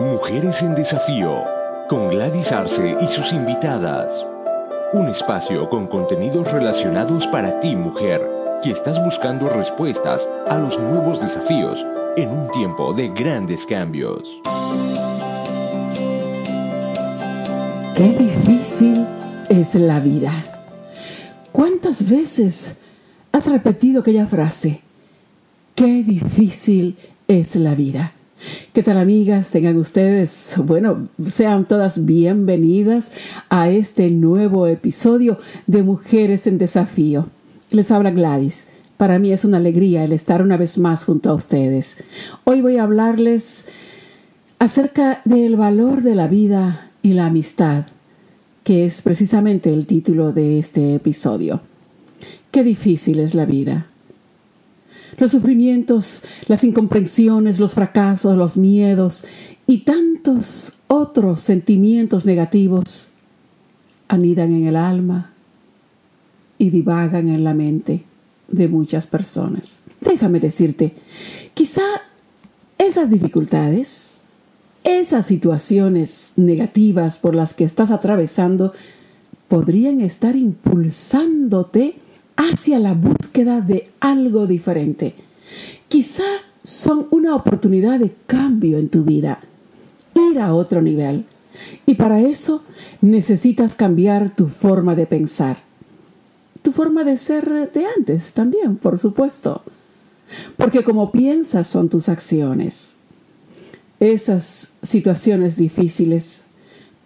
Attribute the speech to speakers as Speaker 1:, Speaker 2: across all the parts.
Speaker 1: Mujeres en Desafío, con Gladys Arce y sus invitadas. Un espacio con contenidos relacionados para ti, mujer, que estás buscando respuestas a los nuevos desafíos en un tiempo de grandes cambios.
Speaker 2: Qué difícil es la vida. ¿Cuántas veces has repetido aquella frase? Qué difícil es la vida. ¿Qué tal amigas? Tengan ustedes, bueno, sean todas bienvenidas a este nuevo episodio de Mujeres en Desafío. Les habla Gladys. Para mí es una alegría el estar una vez más junto a ustedes. Hoy voy a hablarles acerca del valor de la vida y la amistad, que es precisamente el título de este episodio. Qué difícil es la vida. Los sufrimientos, las incomprensiones, los fracasos, los miedos y tantos otros sentimientos negativos anidan en el alma y divagan en la mente de muchas personas. Déjame decirte, quizá esas dificultades, esas situaciones negativas por las que estás atravesando, podrían estar impulsándote hacia la búsqueda de algo diferente. Quizá son una oportunidad de cambio en tu vida, ir a otro nivel. Y para eso necesitas cambiar tu forma de pensar. Tu forma de ser de antes también, por supuesto. Porque como piensas son tus acciones. Esas situaciones difíciles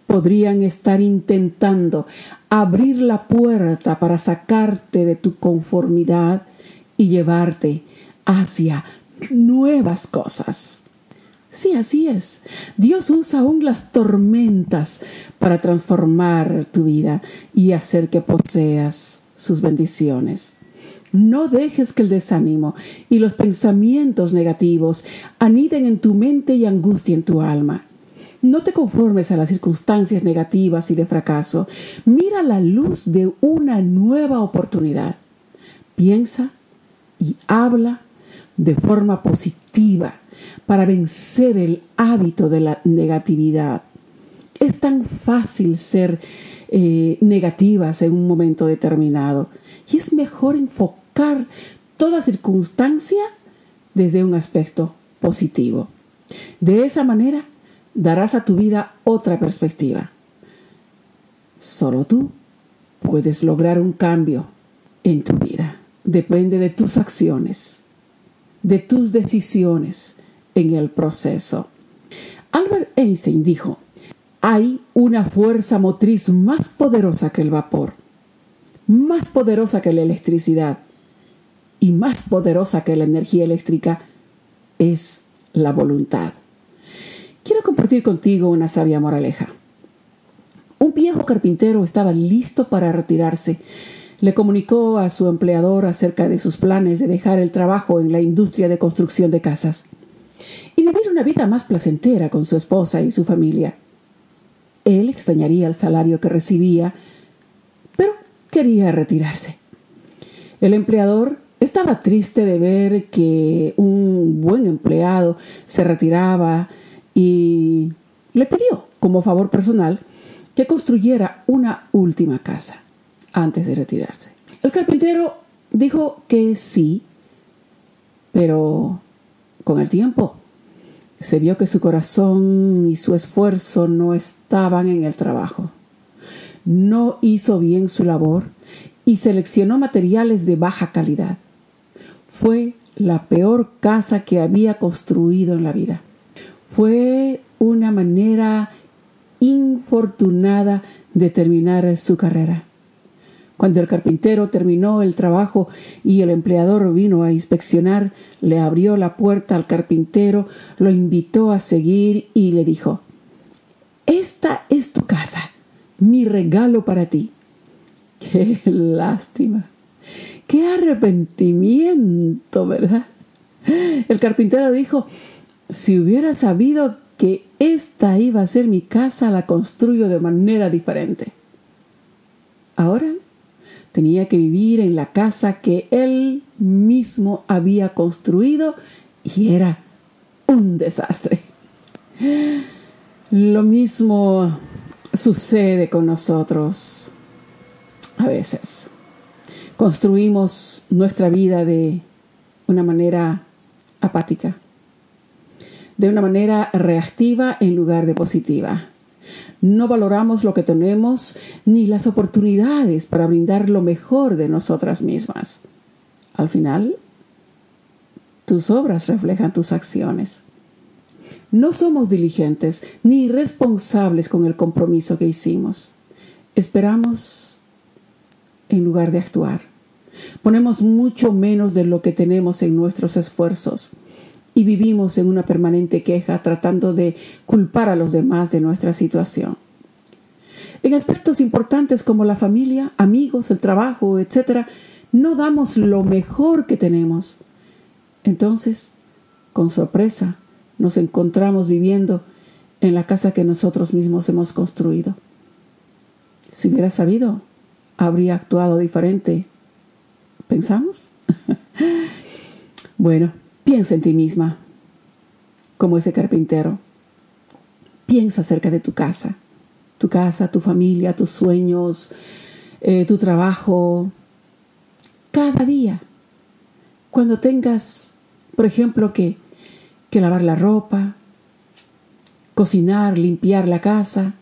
Speaker 2: podrían estar intentando abrir la puerta para sacarte de tu conformidad y llevarte hacia nuevas cosas. Sí, así es. Dios usa aún las tormentas para transformar tu vida y hacer que poseas sus bendiciones. No dejes que el desánimo y los pensamientos negativos aniden en tu mente y angustien tu alma. No te conformes a las circunstancias negativas y de fracaso. Mira la luz de una nueva oportunidad. Piensa y habla de forma positiva para vencer el hábito de la negatividad. Es tan fácil ser eh, negativas en un momento determinado y es mejor enfocar toda circunstancia desde un aspecto positivo. De esa manera darás a tu vida otra perspectiva. Solo tú puedes lograr un cambio en tu vida. Depende de tus acciones, de tus decisiones en el proceso. Albert Einstein dijo, hay una fuerza motriz más poderosa que el vapor, más poderosa que la electricidad y más poderosa que la energía eléctrica es la voluntad. Quiero compartir contigo una sabia moraleja. Un viejo carpintero estaba listo para retirarse. Le comunicó a su empleador acerca de sus planes de dejar el trabajo en la industria de construcción de casas y vivir una vida más placentera con su esposa y su familia. Él extrañaría el salario que recibía, pero quería retirarse. El empleador estaba triste de ver que un buen empleado se retiraba y le pidió, como favor personal, que construyera una última casa antes de retirarse. El carpintero dijo que sí, pero con el tiempo se vio que su corazón y su esfuerzo no estaban en el trabajo. No hizo bien su labor y seleccionó materiales de baja calidad. Fue la peor casa que había construido en la vida. Fue una manera infortunada de terminar su carrera. Cuando el carpintero terminó el trabajo y el empleador vino a inspeccionar, le abrió la puerta al carpintero, lo invitó a seguir y le dijo, Esta es tu casa, mi regalo para ti. Qué lástima, qué arrepentimiento, ¿verdad? El carpintero dijo, si hubiera sabido que esta iba a ser mi casa, la construyo de manera diferente. Ahora tenía que vivir en la casa que él mismo había construido y era un desastre. Lo mismo sucede con nosotros a veces. Construimos nuestra vida de una manera apática, de una manera reactiva en lugar de positiva. No valoramos lo que tenemos ni las oportunidades para brindar lo mejor de nosotras mismas. Al final, tus obras reflejan tus acciones. No somos diligentes ni responsables con el compromiso que hicimos. Esperamos en lugar de actuar. Ponemos mucho menos de lo que tenemos en nuestros esfuerzos y vivimos en una permanente queja tratando de culpar a los demás de nuestra situación. En aspectos importantes como la familia, amigos, el trabajo, etc., no damos lo mejor que tenemos. Entonces, con sorpresa, nos encontramos viviendo en la casa que nosotros mismos hemos construido. Si hubiera sabido, habría actuado diferente. ¿Pensamos? bueno, Piensa en ti misma, como ese carpintero. Piensa acerca de tu casa, tu casa, tu familia, tus sueños, eh, tu trabajo. Cada día, cuando tengas, por ejemplo, que, que lavar la ropa, cocinar, limpiar la casa,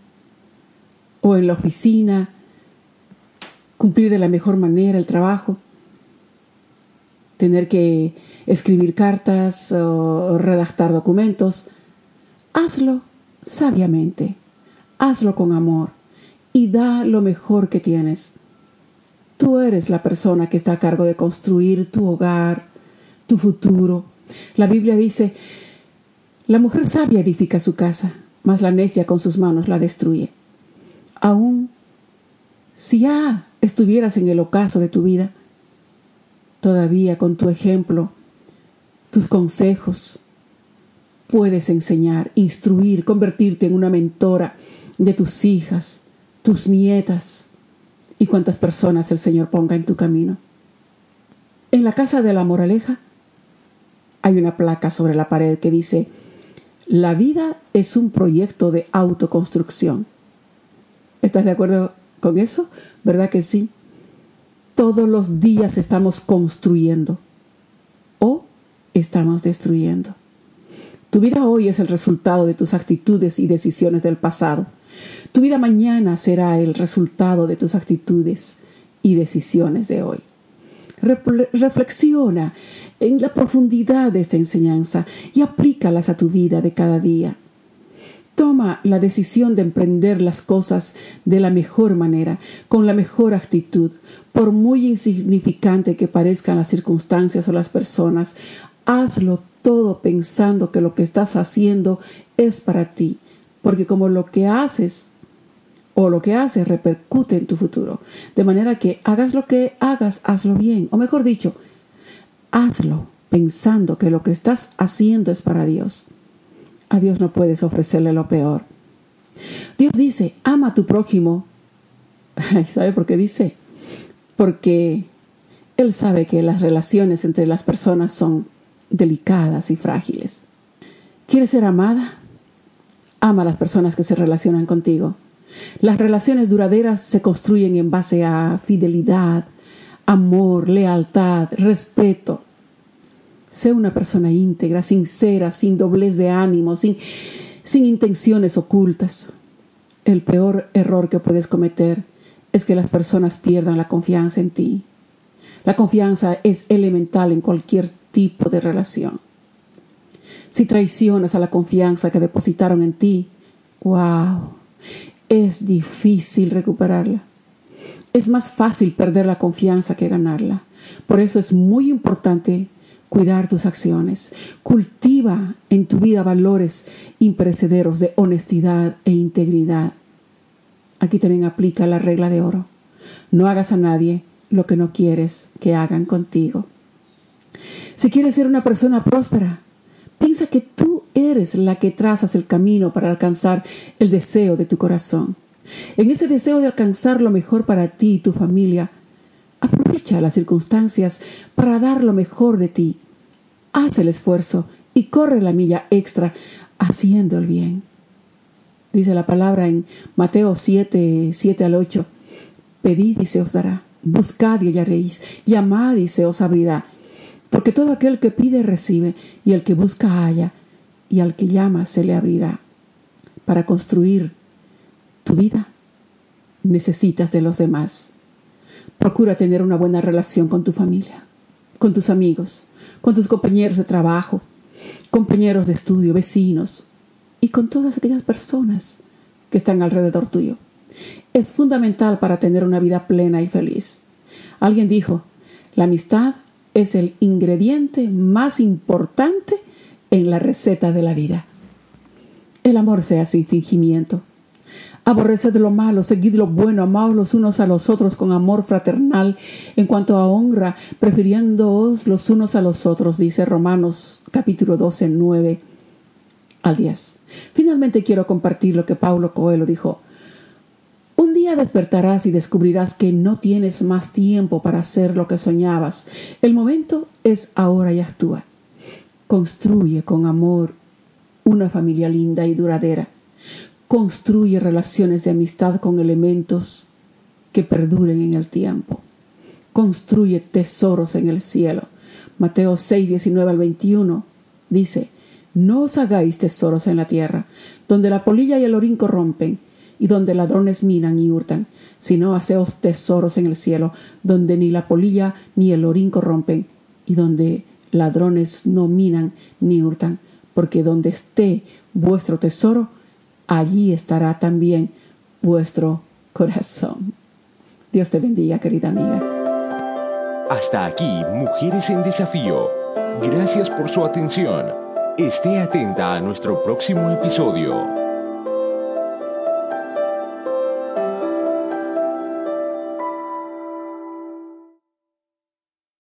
Speaker 2: o en la oficina, cumplir de la mejor manera el trabajo, tener que escribir cartas o redactar documentos. Hazlo sabiamente, hazlo con amor y da lo mejor que tienes. Tú eres la persona que está a cargo de construir tu hogar, tu futuro. La Biblia dice, la mujer sabia edifica su casa, mas la necia con sus manos la destruye. Aún si ya estuvieras en el ocaso de tu vida, todavía con tu ejemplo tus consejos. Puedes enseñar, instruir, convertirte en una mentora de tus hijas, tus nietas y cuantas personas el Señor ponga en tu camino. En la casa de la moraleja hay una placa sobre la pared que dice, la vida es un proyecto de autoconstrucción. ¿Estás de acuerdo con eso? ¿Verdad que sí? Todos los días estamos construyendo estamos destruyendo. Tu vida hoy es el resultado de tus actitudes y decisiones del pasado. Tu vida mañana será el resultado de tus actitudes y decisiones de hoy. Reflexiona en la profundidad de esta enseñanza y aplícalas a tu vida de cada día. Toma la decisión de emprender las cosas de la mejor manera, con la mejor actitud, por muy insignificante que parezcan las circunstancias o las personas. Hazlo todo pensando que lo que estás haciendo es para ti, porque como lo que haces o lo que haces repercute en tu futuro. De manera que hagas lo que hagas, hazlo bien. O mejor dicho, hazlo pensando que lo que estás haciendo es para Dios. A Dios no puedes ofrecerle lo peor. Dios dice, ama a tu prójimo. ¿Sabe por qué dice? Porque Él sabe que las relaciones entre las personas son delicadas y frágiles. ¿Quieres ser amada? Ama a las personas que se relacionan contigo. Las relaciones duraderas se construyen en base a fidelidad, amor, lealtad, respeto. Sé una persona íntegra, sincera, sin doblez de ánimo, sin, sin intenciones ocultas. El peor error que puedes cometer es que las personas pierdan la confianza en ti. La confianza es elemental en cualquier tipo de relación. Si traicionas a la confianza que depositaron en ti, wow, es difícil recuperarla. Es más fácil perder la confianza que ganarla. Por eso es muy importante cuidar tus acciones. Cultiva en tu vida valores imperecederos de honestidad e integridad. Aquí también aplica la regla de oro. No hagas a nadie lo que no quieres que hagan contigo. Si quieres ser una persona próspera, piensa que tú eres la que trazas el camino para alcanzar el deseo de tu corazón. En ese deseo de alcanzar lo mejor para ti y tu familia, aprovecha las circunstancias para dar lo mejor de ti. Haz el esfuerzo y corre la milla extra haciendo el bien. Dice la palabra en Mateo 7, 7 al 8. Pedid y se os dará. Buscad y hallaréis. Llamad y se os abrirá. Porque todo aquel que pide recibe, y el que busca halla, y al que llama se le abrirá. Para construir tu vida necesitas de los demás. Procura tener una buena relación con tu familia, con tus amigos, con tus compañeros de trabajo, compañeros de estudio, vecinos y con todas aquellas personas que están alrededor tuyo. Es fundamental para tener una vida plena y feliz. Alguien dijo, la amistad es el ingrediente más importante en la receta de la vida. El amor sea sin fingimiento. Aborreced lo malo, seguid lo bueno, amaos los unos a los otros con amor fraternal, en cuanto a honra, prefiriéndoos los unos a los otros, dice Romanos capítulo 12, 9 al 10. Finalmente quiero compartir lo que Paulo Coelho dijo. Un día despertarás y descubrirás que no tienes más tiempo para hacer lo que soñabas. El momento es ahora y actúa. Construye con amor una familia linda y duradera. Construye relaciones de amistad con elementos que perduren en el tiempo. Construye tesoros en el cielo. Mateo 6, 19 al 21 dice, No os hagáis tesoros en la tierra, donde la polilla y el orín corrompen, y donde ladrones minan y hurtan, sino haceos tesoros en el cielo, donde ni la polilla ni el orín corrompen, y donde ladrones no minan ni hurtan, porque donde esté vuestro tesoro, allí estará también vuestro corazón. Dios te bendiga, querida amiga.
Speaker 1: Hasta aquí, Mujeres en Desafío. Gracias por su atención. Esté atenta a nuestro próximo episodio.